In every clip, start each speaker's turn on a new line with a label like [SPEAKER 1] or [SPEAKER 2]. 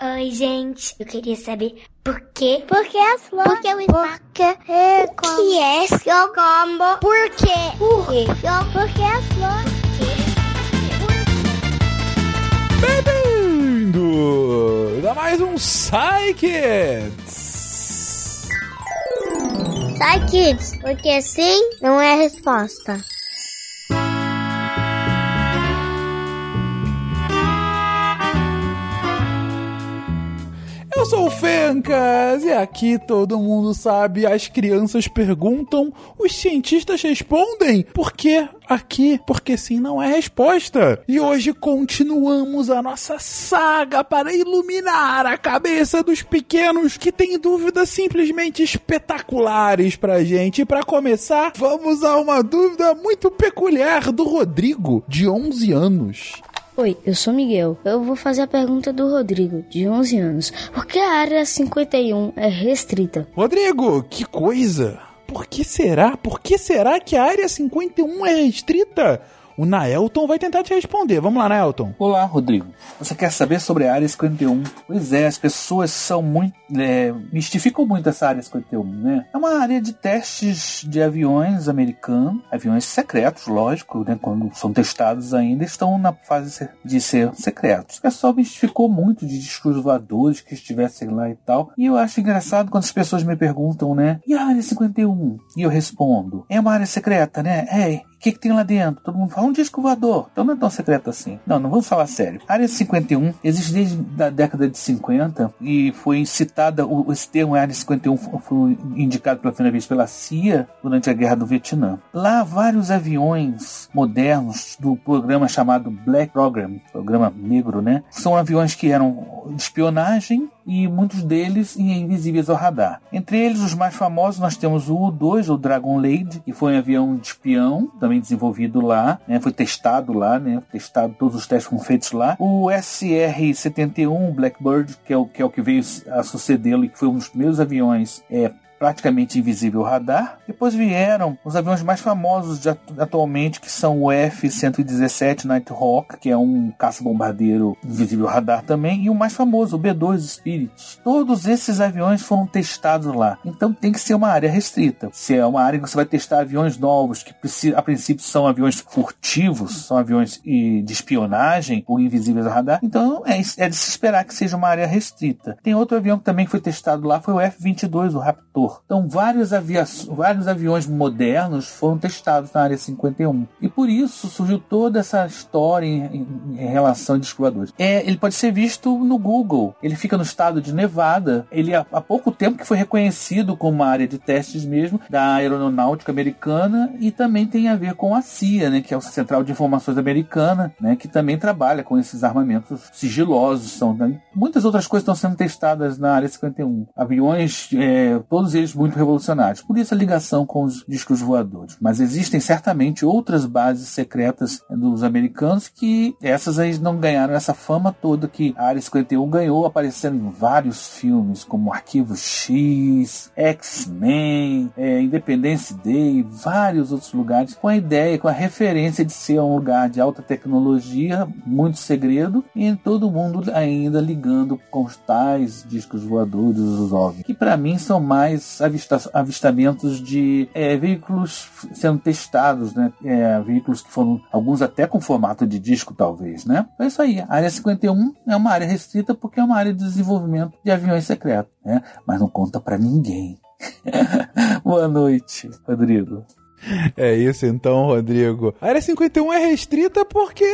[SPEAKER 1] Oi, gente. Eu queria saber por quê?
[SPEAKER 2] Por que as flores?
[SPEAKER 1] Por que o espaço?
[SPEAKER 2] Por que é
[SPEAKER 1] que é seu combo? Por quê?
[SPEAKER 2] Por quê? Por que as flores?
[SPEAKER 3] Bem-vindo a mais um Psy Kids.
[SPEAKER 2] Sai, kids, porque sim não é resposta.
[SPEAKER 3] Sou o Fencas e aqui todo mundo sabe, as crianças perguntam, os cientistas respondem. Por quê? Aqui, porque sim não é resposta. E hoje continuamos a nossa saga para iluminar a cabeça dos pequenos que têm dúvidas simplesmente espetaculares pra gente. E pra começar, vamos a uma dúvida muito peculiar do Rodrigo, de 11 anos.
[SPEAKER 4] Oi, eu sou Miguel. Eu vou fazer a pergunta do Rodrigo, de 11 anos. Por que a área 51 é restrita?
[SPEAKER 3] Rodrigo, que coisa! Por que será? Por que será que a área 51 é restrita? O Naelton vai tentar te responder. Vamos lá, Naelton.
[SPEAKER 5] Olá, Rodrigo. Você quer saber sobre a Área 51? Pois é, as pessoas são muito. É, mistificam muito essa Área 51, né? É uma área de testes de aviões americanos, aviões secretos, lógico, né? Quando são testados ainda, estão na fase de ser secretos. O pessoal mistificou muito de discos voadores que estivessem lá e tal. E eu acho engraçado quando as pessoas me perguntam, né? E a Área 51? E eu respondo: é uma área secreta, né? É, o que, que, tem lá dentro? Todo mundo fala um disco voador. Então não é tão secreto assim. Não, não vamos falar sério. A Área 51 existe desde a década de 50 e foi citada, o, esse termo Área 51 foi indicado pela primeira vez pela CIA durante a Guerra do Vietnã. Lá, vários aviões modernos do programa chamado Black Program, programa negro, né? São aviões que eram de espionagem e muitos deles invisíveis ao radar. Entre eles, os mais famosos, nós temos o U-2, o Dragon Lady, que foi um avião de espião, também desenvolvido lá, né? foi testado lá, né? testado, todos os testes foram feitos lá. O SR-71 Blackbird, que é o que, é o que veio a sucedê-lo e que foi um dos primeiros aviões é, praticamente invisível radar. Depois vieram os aviões mais famosos de, atualmente, que são o F-117 Nighthawk, que é um caça-bombardeiro invisível radar também, e o mais famoso, o B-2 Spirit. Todos esses aviões foram testados lá. Então tem que ser uma área restrita. Se é uma área que você vai testar aviões novos, que a princípio são aviões furtivos, são aviões de espionagem ou invisíveis ao radar, então é, é de se esperar que seja uma área restrita. Tem outro avião que também foi testado lá, foi o F-22, o Raptor. Então, vários, vários aviões modernos foram testados na área 51. E por isso surgiu toda essa história em, em, em relação a discos. É, ele pode ser visto no Google. Ele fica no estado de Nevada. Ele há, há pouco tempo que foi reconhecido como uma área de testes mesmo da aeronáutica americana e também tem a ver com a CIA, né, que é a Central de Informações Americana, né, que também trabalha com esses armamentos sigilosos. São, né? Muitas outras coisas estão sendo testadas na área 51. Aviões, é, todos muito revolucionários. Por isso a ligação com os discos voadores. Mas existem certamente outras bases secretas dos americanos que essas aí não ganharam essa fama toda que a Área 51 ganhou, aparecendo em vários filmes, como Arquivo X, X-Men, é, Independence Day, vários outros lugares, com a ideia, com a referência de ser um lugar de alta tecnologia, muito segredo, e todo mundo ainda ligando com os tais discos voadores, os OVNI, que para mim são mais avista avistamentos de é, veículos sendo testados, né? É, veículos que foram, alguns até com formato de disco, talvez, né? É isso aí. A área 51 é uma área restrita porque é uma área de desenvolvimento de aviões secretos, né? Mas não conta para ninguém. Boa noite, Rodrigo.
[SPEAKER 3] É isso então, Rodrigo. A área 51 é restrita porque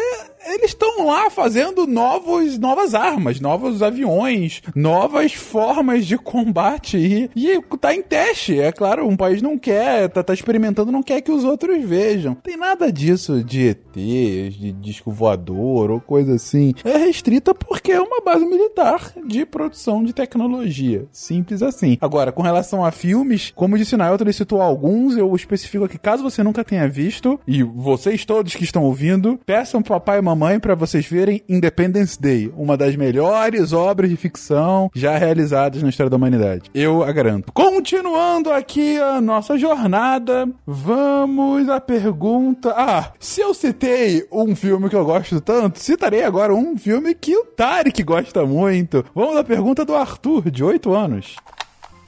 [SPEAKER 3] eles estão lá fazendo novos, novas armas, novos aviões, novas formas de combate e, e tá em teste. É claro, um país não quer, tá, tá experimentando, não quer que os outros vejam. Tem nada disso de ETs, de disco voador ou coisa assim. É restrita porque é uma base militar de produção de tecnologia. Simples assim. Agora, com relação a filmes, como disse Nailton, ele citou alguns, eu especifico aqui, caso você nunca tenha visto, e vocês todos que estão ouvindo, peçam pro papai e mamãe mamãe para vocês verem Independence Day, uma das melhores obras de ficção já realizadas na história da humanidade. Eu a garanto. Continuando aqui a nossa jornada, vamos à pergunta. Ah, se eu citei um filme que eu gosto tanto, citarei agora um filme que o Tarek gosta muito. Vamos à pergunta do Arthur, de 8 anos.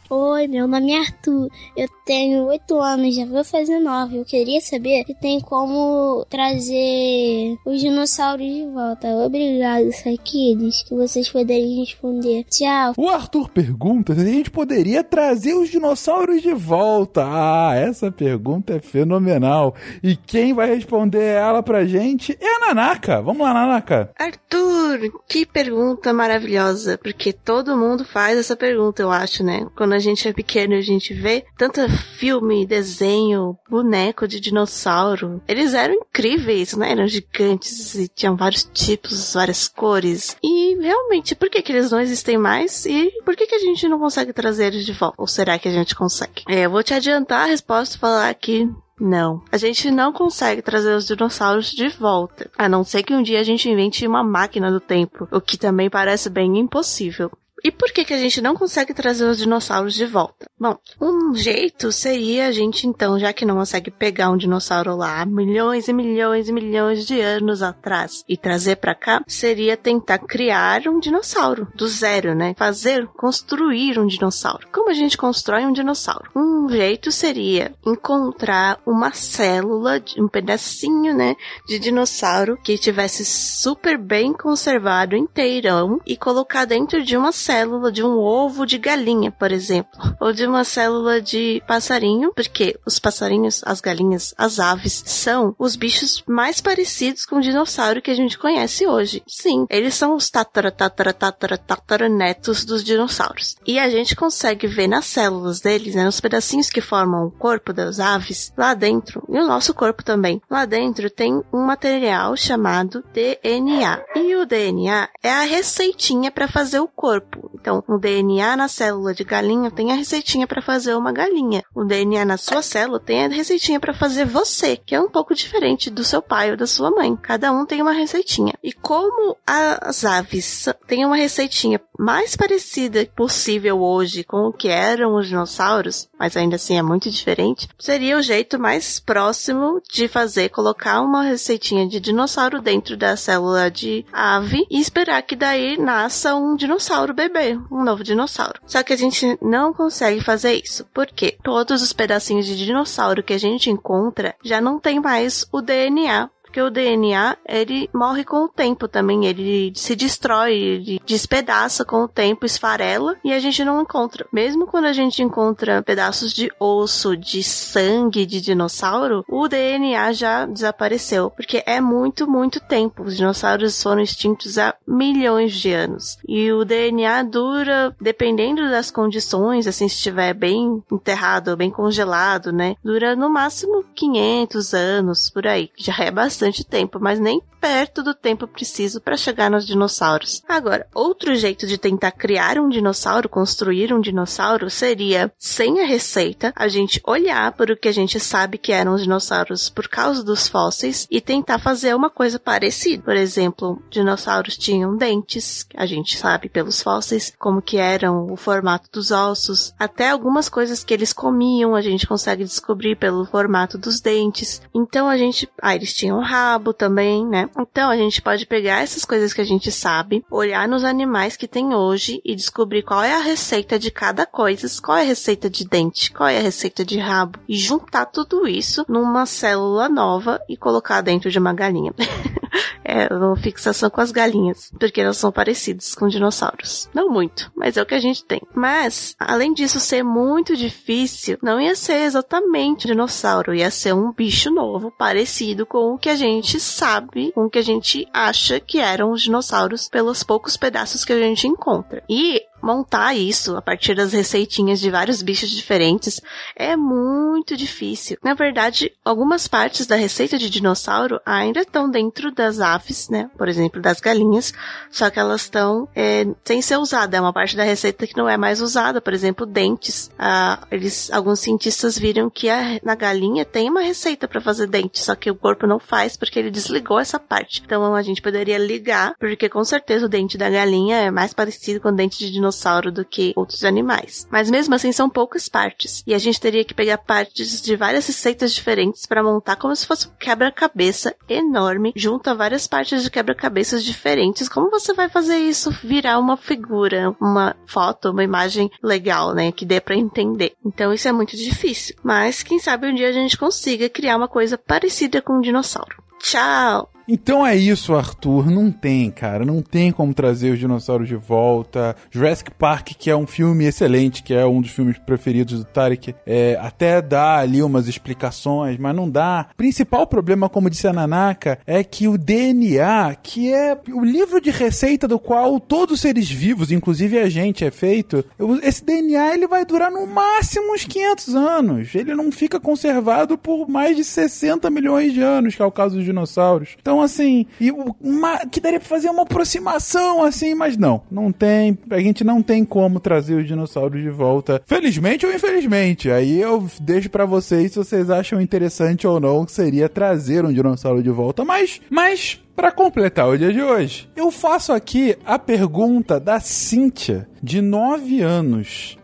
[SPEAKER 2] Oi, meu nome é Arthur. Eu tenho 8 anos, já vou fazer 9. Eu queria saber se tem como trazer os dinossauros de volta. Obrigado, Saquides, que vocês poderiam responder. Tchau.
[SPEAKER 3] O Arthur pergunta se a gente poderia trazer os dinossauros de volta. Ah, essa pergunta é fenomenal. E quem vai responder ela pra gente é a Nanaka. Vamos lá, Nanaka.
[SPEAKER 6] Arthur, que pergunta maravilhosa, porque todo mundo faz essa pergunta, eu acho, né? Quando a gente é pequeno a gente vê tanto filme, desenho, boneco de dinossauro. Eles eram incríveis, né? Eram gigantes e tinham vários tipos, várias cores. E realmente, por que, que eles não existem mais? E por que, que a gente não consegue trazer eles de volta? Ou será que a gente consegue? É, eu vou te adiantar a resposta e falar que não. A gente não consegue trazer os dinossauros de volta. A não ser que um dia a gente invente uma máquina do tempo, o que também parece bem impossível. E por que, que a gente não consegue trazer os dinossauros de volta? Bom, um jeito seria a gente, então, já que não consegue pegar um dinossauro lá milhões e milhões e milhões de anos atrás e trazer para cá, seria tentar criar um dinossauro do zero, né? Fazer, construir um dinossauro. Como a gente constrói um dinossauro? Um jeito seria encontrar uma célula, um pedacinho, né, de dinossauro que tivesse super bem conservado inteirão e colocar dentro de uma célula de um ovo de galinha, por exemplo, ou de uma célula de passarinho, porque os passarinhos, as galinhas, as aves são os bichos mais parecidos com o dinossauro que a gente conhece hoje. Sim, eles são os tatara, tatara, tatara, tatara netos dos dinossauros. E a gente consegue ver nas células deles, né, nos pedacinhos que formam o corpo das aves, lá dentro, e o nosso corpo também. Lá dentro tem um material chamado DNA. E o DNA é a receitinha para fazer o corpo. Então, o DNA na célula de galinha tem a receitinha para fazer uma galinha. O DNA na sua célula tem a receitinha para fazer você, que é um pouco diferente do seu pai ou da sua mãe. Cada um tem uma receitinha. E como as aves têm uma receitinha mais parecida possível hoje com o que eram os dinossauros, mas ainda assim é muito diferente, seria o jeito mais próximo de fazer colocar uma receitinha de dinossauro dentro da célula de ave e esperar que daí nasça um dinossauro bebê, um novo dinossauro. Só que a gente não consegue fazer isso, porque todos os pedacinhos de dinossauro que a gente encontra já não tem mais o DNA porque o DNA ele morre com o tempo também, ele se destrói, ele despedaça com o tempo, esfarela e a gente não encontra. Mesmo quando a gente encontra pedaços de osso, de sangue de dinossauro, o DNA já desapareceu, porque é muito, muito tempo. Os dinossauros foram extintos há milhões de anos. E o DNA dura, dependendo das condições, assim, se estiver bem enterrado, bem congelado, né? Dura no máximo 500 anos, por aí. Já é bastante bastante tempo, mas nem perto do tempo preciso para chegar nos dinossauros. Agora, outro jeito de tentar criar um dinossauro, construir um dinossauro, seria, sem a receita, a gente olhar para o que a gente sabe que eram os dinossauros por causa dos fósseis e tentar fazer uma coisa parecida. Por exemplo, dinossauros tinham dentes, a gente sabe pelos fósseis como que eram o formato dos ossos, até algumas coisas que eles comiam a gente consegue descobrir pelo formato dos dentes. Então a gente, ah, eles tinham rabo também, né? Então a gente pode pegar essas coisas que a gente sabe, olhar nos animais que tem hoje e descobrir qual é a receita de cada coisa, qual é a receita de dente, qual é a receita de rabo e juntar tudo isso numa célula nova e colocar dentro de uma galinha. é uma fixação com as galinhas, porque elas são parecidas com dinossauros. Não muito, mas é o que a gente tem. Mas, além disso ser muito difícil, não ia ser exatamente um dinossauro, ia ser um bicho novo, parecido com o que a gente sabe, com o que a gente acha que eram os dinossauros pelos poucos pedaços que a gente encontra. E montar isso a partir das receitinhas de vários bichos diferentes é muito difícil. Na verdade, algumas partes da receita de dinossauro ainda estão dentro das aves né? Por exemplo, das galinhas, só que elas estão é, sem ser usadas. É uma parte da receita que não é mais usada, por exemplo, dentes. Ah, eles, alguns cientistas viram que a, na galinha tem uma receita para fazer dentes, só que o corpo não faz porque ele desligou essa parte. Então a gente poderia ligar, porque com certeza o dente da galinha é mais parecido com o dente de dinossauro do que outros animais. Mas mesmo assim são poucas partes. E a gente teria que pegar partes de várias receitas diferentes para montar como se fosse um quebra-cabeça enorme, junto a várias partes de quebra-cabeças diferentes. Como você vai fazer isso virar uma figura, uma foto, uma imagem legal, né? Que dê para entender. Então isso é muito difícil. Mas quem sabe um dia a gente consiga criar uma coisa parecida com um dinossauro. Tchau!
[SPEAKER 3] Então é isso, Arthur. Não tem, cara. Não tem como trazer os dinossauros de volta. Jurassic Park, que é um filme excelente, que é um dos filmes preferidos do Tarek, é, até dá ali umas explicações, mas não dá. Principal problema, como disse a Nanaka, é que o DNA, que é o livro de receita do qual todos os seres vivos, inclusive a gente, é feito, esse DNA ele vai durar no máximo uns 500 anos. Ele não fica conservado por mais de 60 milhões de anos, que é o caso dos dinossauros. Então, então, assim, e uma, que daria pra fazer uma aproximação, assim, mas não, não tem, a gente não tem como trazer os dinossauros de volta, felizmente ou infelizmente. Aí eu deixo para vocês se vocês acham interessante ou não que seria trazer um dinossauro de volta, mas, mas para completar o dia de hoje, eu faço aqui a pergunta da Cíntia, de 9 anos.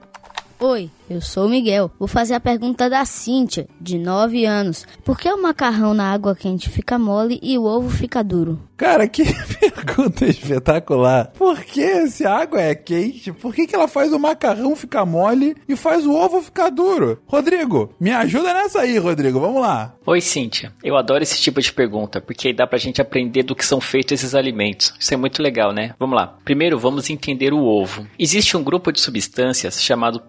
[SPEAKER 4] Oi, eu sou o Miguel. Vou fazer a pergunta da Cíntia, de 9 anos. Por que o macarrão na água quente fica mole e o ovo fica duro?
[SPEAKER 3] Cara, que pergunta espetacular. Por que se a água é quente, por que, que ela faz o macarrão ficar mole e faz o ovo ficar duro? Rodrigo, me ajuda nessa aí, Rodrigo. Vamos lá.
[SPEAKER 7] Oi, Cíntia. Eu adoro esse tipo de pergunta, porque aí dá pra gente aprender do que são feitos esses alimentos. Isso é muito legal, né? Vamos lá. Primeiro, vamos entender o ovo. Existe um grupo de substâncias chamado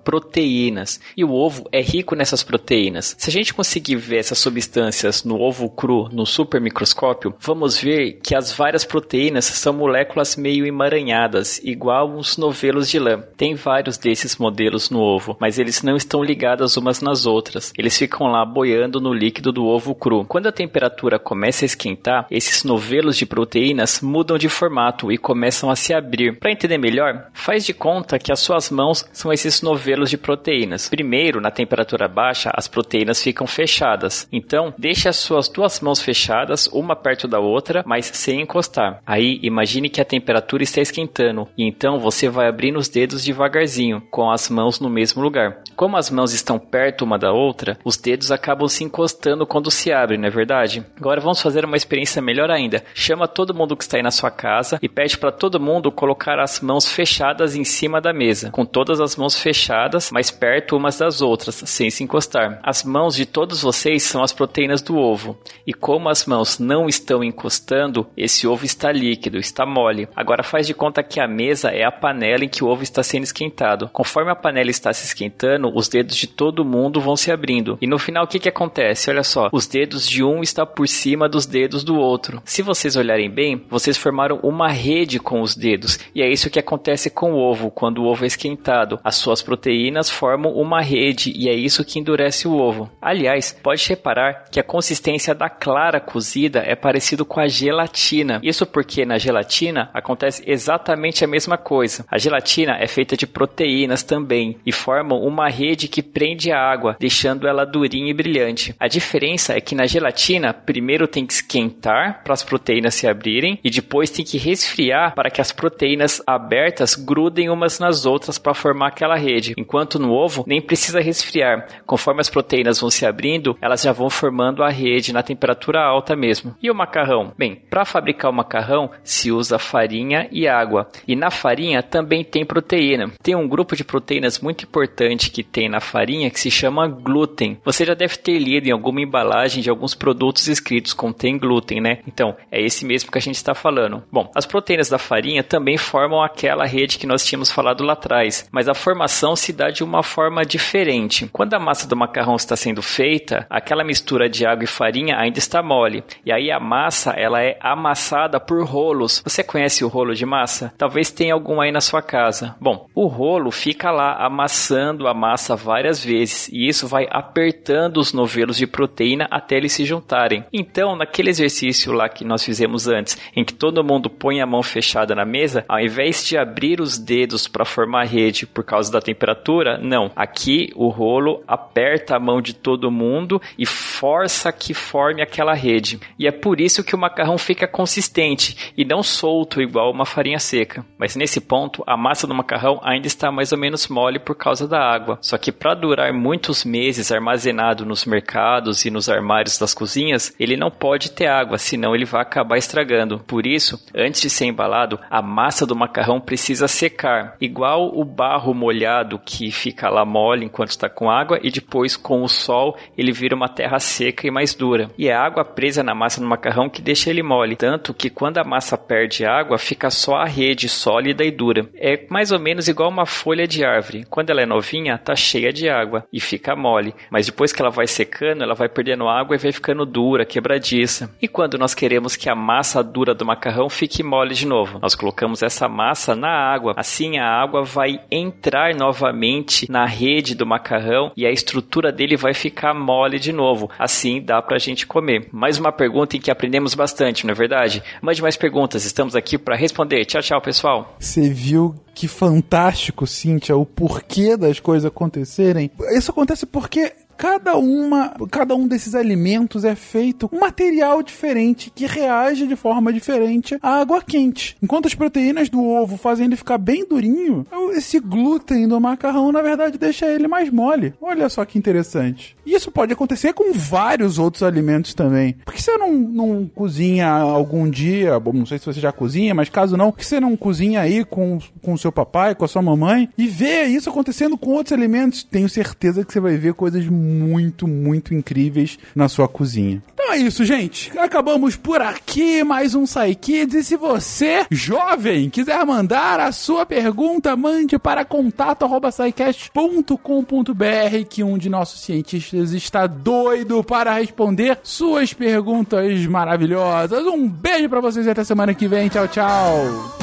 [SPEAKER 7] proteínas, e o ovo é rico nessas proteínas. Se a gente conseguir ver essas substâncias no ovo cru, no supermicroscópio, vamos ver que as as várias proteínas são moléculas meio emaranhadas, igual uns novelos de lã. Tem vários desses modelos no ovo, mas eles não estão ligados umas nas outras. Eles ficam lá boiando no líquido do ovo cru. Quando a temperatura começa a esquentar, esses novelos de proteínas mudam de formato e começam a se abrir. Para entender melhor, faz de conta que as suas mãos são esses novelos de proteínas. Primeiro, na temperatura baixa, as proteínas ficam fechadas. Então, deixe as suas duas mãos fechadas, uma perto da outra, mas sem encostar. Aí imagine que a temperatura está esquentando e então você vai abrindo os dedos devagarzinho, com as mãos no mesmo lugar. Como as mãos estão perto uma da outra, os dedos acabam se encostando quando se abrem, não é verdade? Agora vamos fazer uma experiência melhor ainda. Chama todo mundo que está aí na sua casa e pede para todo mundo colocar as mãos fechadas em cima da mesa, com todas as mãos fechadas, mais perto umas das outras, sem se encostar. As mãos de todos vocês são as proteínas do ovo, e como as mãos não estão encostando, esse ovo está líquido, está mole. Agora faz de conta que a mesa é a panela em que o ovo está sendo esquentado. Conforme a panela está se esquentando, os dedos de todo mundo vão se abrindo. E no final o que, que acontece? Olha só, os dedos de um estão por cima dos dedos do outro. Se vocês olharem bem, vocês formaram uma rede com os dedos. E é isso que acontece com o ovo quando o ovo é esquentado. As suas proteínas formam uma rede e é isso que endurece o ovo. Aliás, pode reparar que a consistência da clara cozida é parecido com a gelatina. Isso porque na gelatina acontece exatamente a mesma coisa. A gelatina é feita de proteínas também e formam uma rede que prende a água, deixando ela durinha e brilhante. A diferença é que na gelatina, primeiro tem que esquentar para as proteínas se abrirem e depois tem que resfriar para que as proteínas abertas grudem umas nas outras para formar aquela rede. Enquanto no ovo nem precisa resfriar. Conforme as proteínas vão se abrindo, elas já vão formando a rede na temperatura alta mesmo. E o macarrão? Bem, para fabricar o macarrão se usa farinha e água. E na farinha também tem proteína. Tem um grupo de proteínas muito importante que tem na farinha que se chama glúten. Você já deve ter lido em alguma embalagem de alguns produtos escritos contém glúten, né? Então, é esse mesmo que a gente está falando. Bom, as proteínas da farinha também formam aquela rede que nós tínhamos falado lá atrás, mas a formação se dá de uma forma diferente. Quando a massa do macarrão está sendo feita, aquela mistura de água e farinha ainda está mole. E aí a massa, ela é amassada por rolo rolos. Você conhece o rolo de massa? Talvez tenha algum aí na sua casa. Bom, o rolo fica lá amassando a massa várias vezes e isso vai apertando os novelos de proteína até eles se juntarem. Então, naquele exercício lá que nós fizemos antes, em que todo mundo põe a mão fechada na mesa, ao invés de abrir os dedos para formar rede por causa da temperatura, não. Aqui o rolo aperta a mão de todo mundo e força que forme aquela rede. E é por isso que o macarrão fica consistente e não solto igual uma farinha seca. Mas nesse ponto, a massa do macarrão ainda está mais ou menos mole por causa da água. Só que para durar muitos meses armazenado nos mercados e nos armários das cozinhas, ele não pode ter água, senão ele vai acabar estragando. Por isso, antes de ser embalado, a massa do macarrão precisa secar, igual o barro molhado que fica lá mole enquanto está com água e depois com o sol ele vira uma terra seca e mais dura. E é a água presa na massa do macarrão que deixa ele mole, tanto que quando a massa perde água, fica só a rede sólida e dura. É mais ou menos igual uma folha de árvore. Quando ela é novinha, tá cheia de água e fica mole, mas depois que ela vai secando, ela vai perdendo água e vai ficando dura, quebradiça. E quando nós queremos que a massa dura do macarrão fique mole de novo, nós colocamos essa massa na água. Assim a água vai entrar novamente na rede do macarrão e a estrutura dele vai ficar mole de novo. Assim dá pra gente comer. Mais uma pergunta em que aprendemos bastante, não é verdade? Mande mais perguntas, estamos aqui para responder. Tchau, tchau, pessoal.
[SPEAKER 3] Você viu que fantástico, Cíntia, o porquê das coisas acontecerem? Isso acontece porque cada uma, cada um desses alimentos é feito um material diferente que reage de forma diferente à água quente. Enquanto as proteínas do ovo fazem ele ficar bem durinho, esse glúten do macarrão na verdade deixa ele mais mole. Olha só que interessante. E isso pode acontecer com vários outros alimentos também. Por que você não, não cozinha algum dia? Bom, não sei se você já cozinha, mas caso não, por que você não cozinha aí com o seu papai, com a sua mamãe e vê isso acontecendo com outros alimentos? Tenho certeza que você vai ver coisas muito, muito incríveis na sua cozinha. Então é isso, gente. Acabamos por aqui mais um Sai. E se você, jovem, quiser mandar a sua pergunta, mande para contato@saicast.com.br que um de nossos cientistas está doido para responder suas perguntas maravilhosas. Um beijo para vocês e até semana que vem. Tchau, tchau.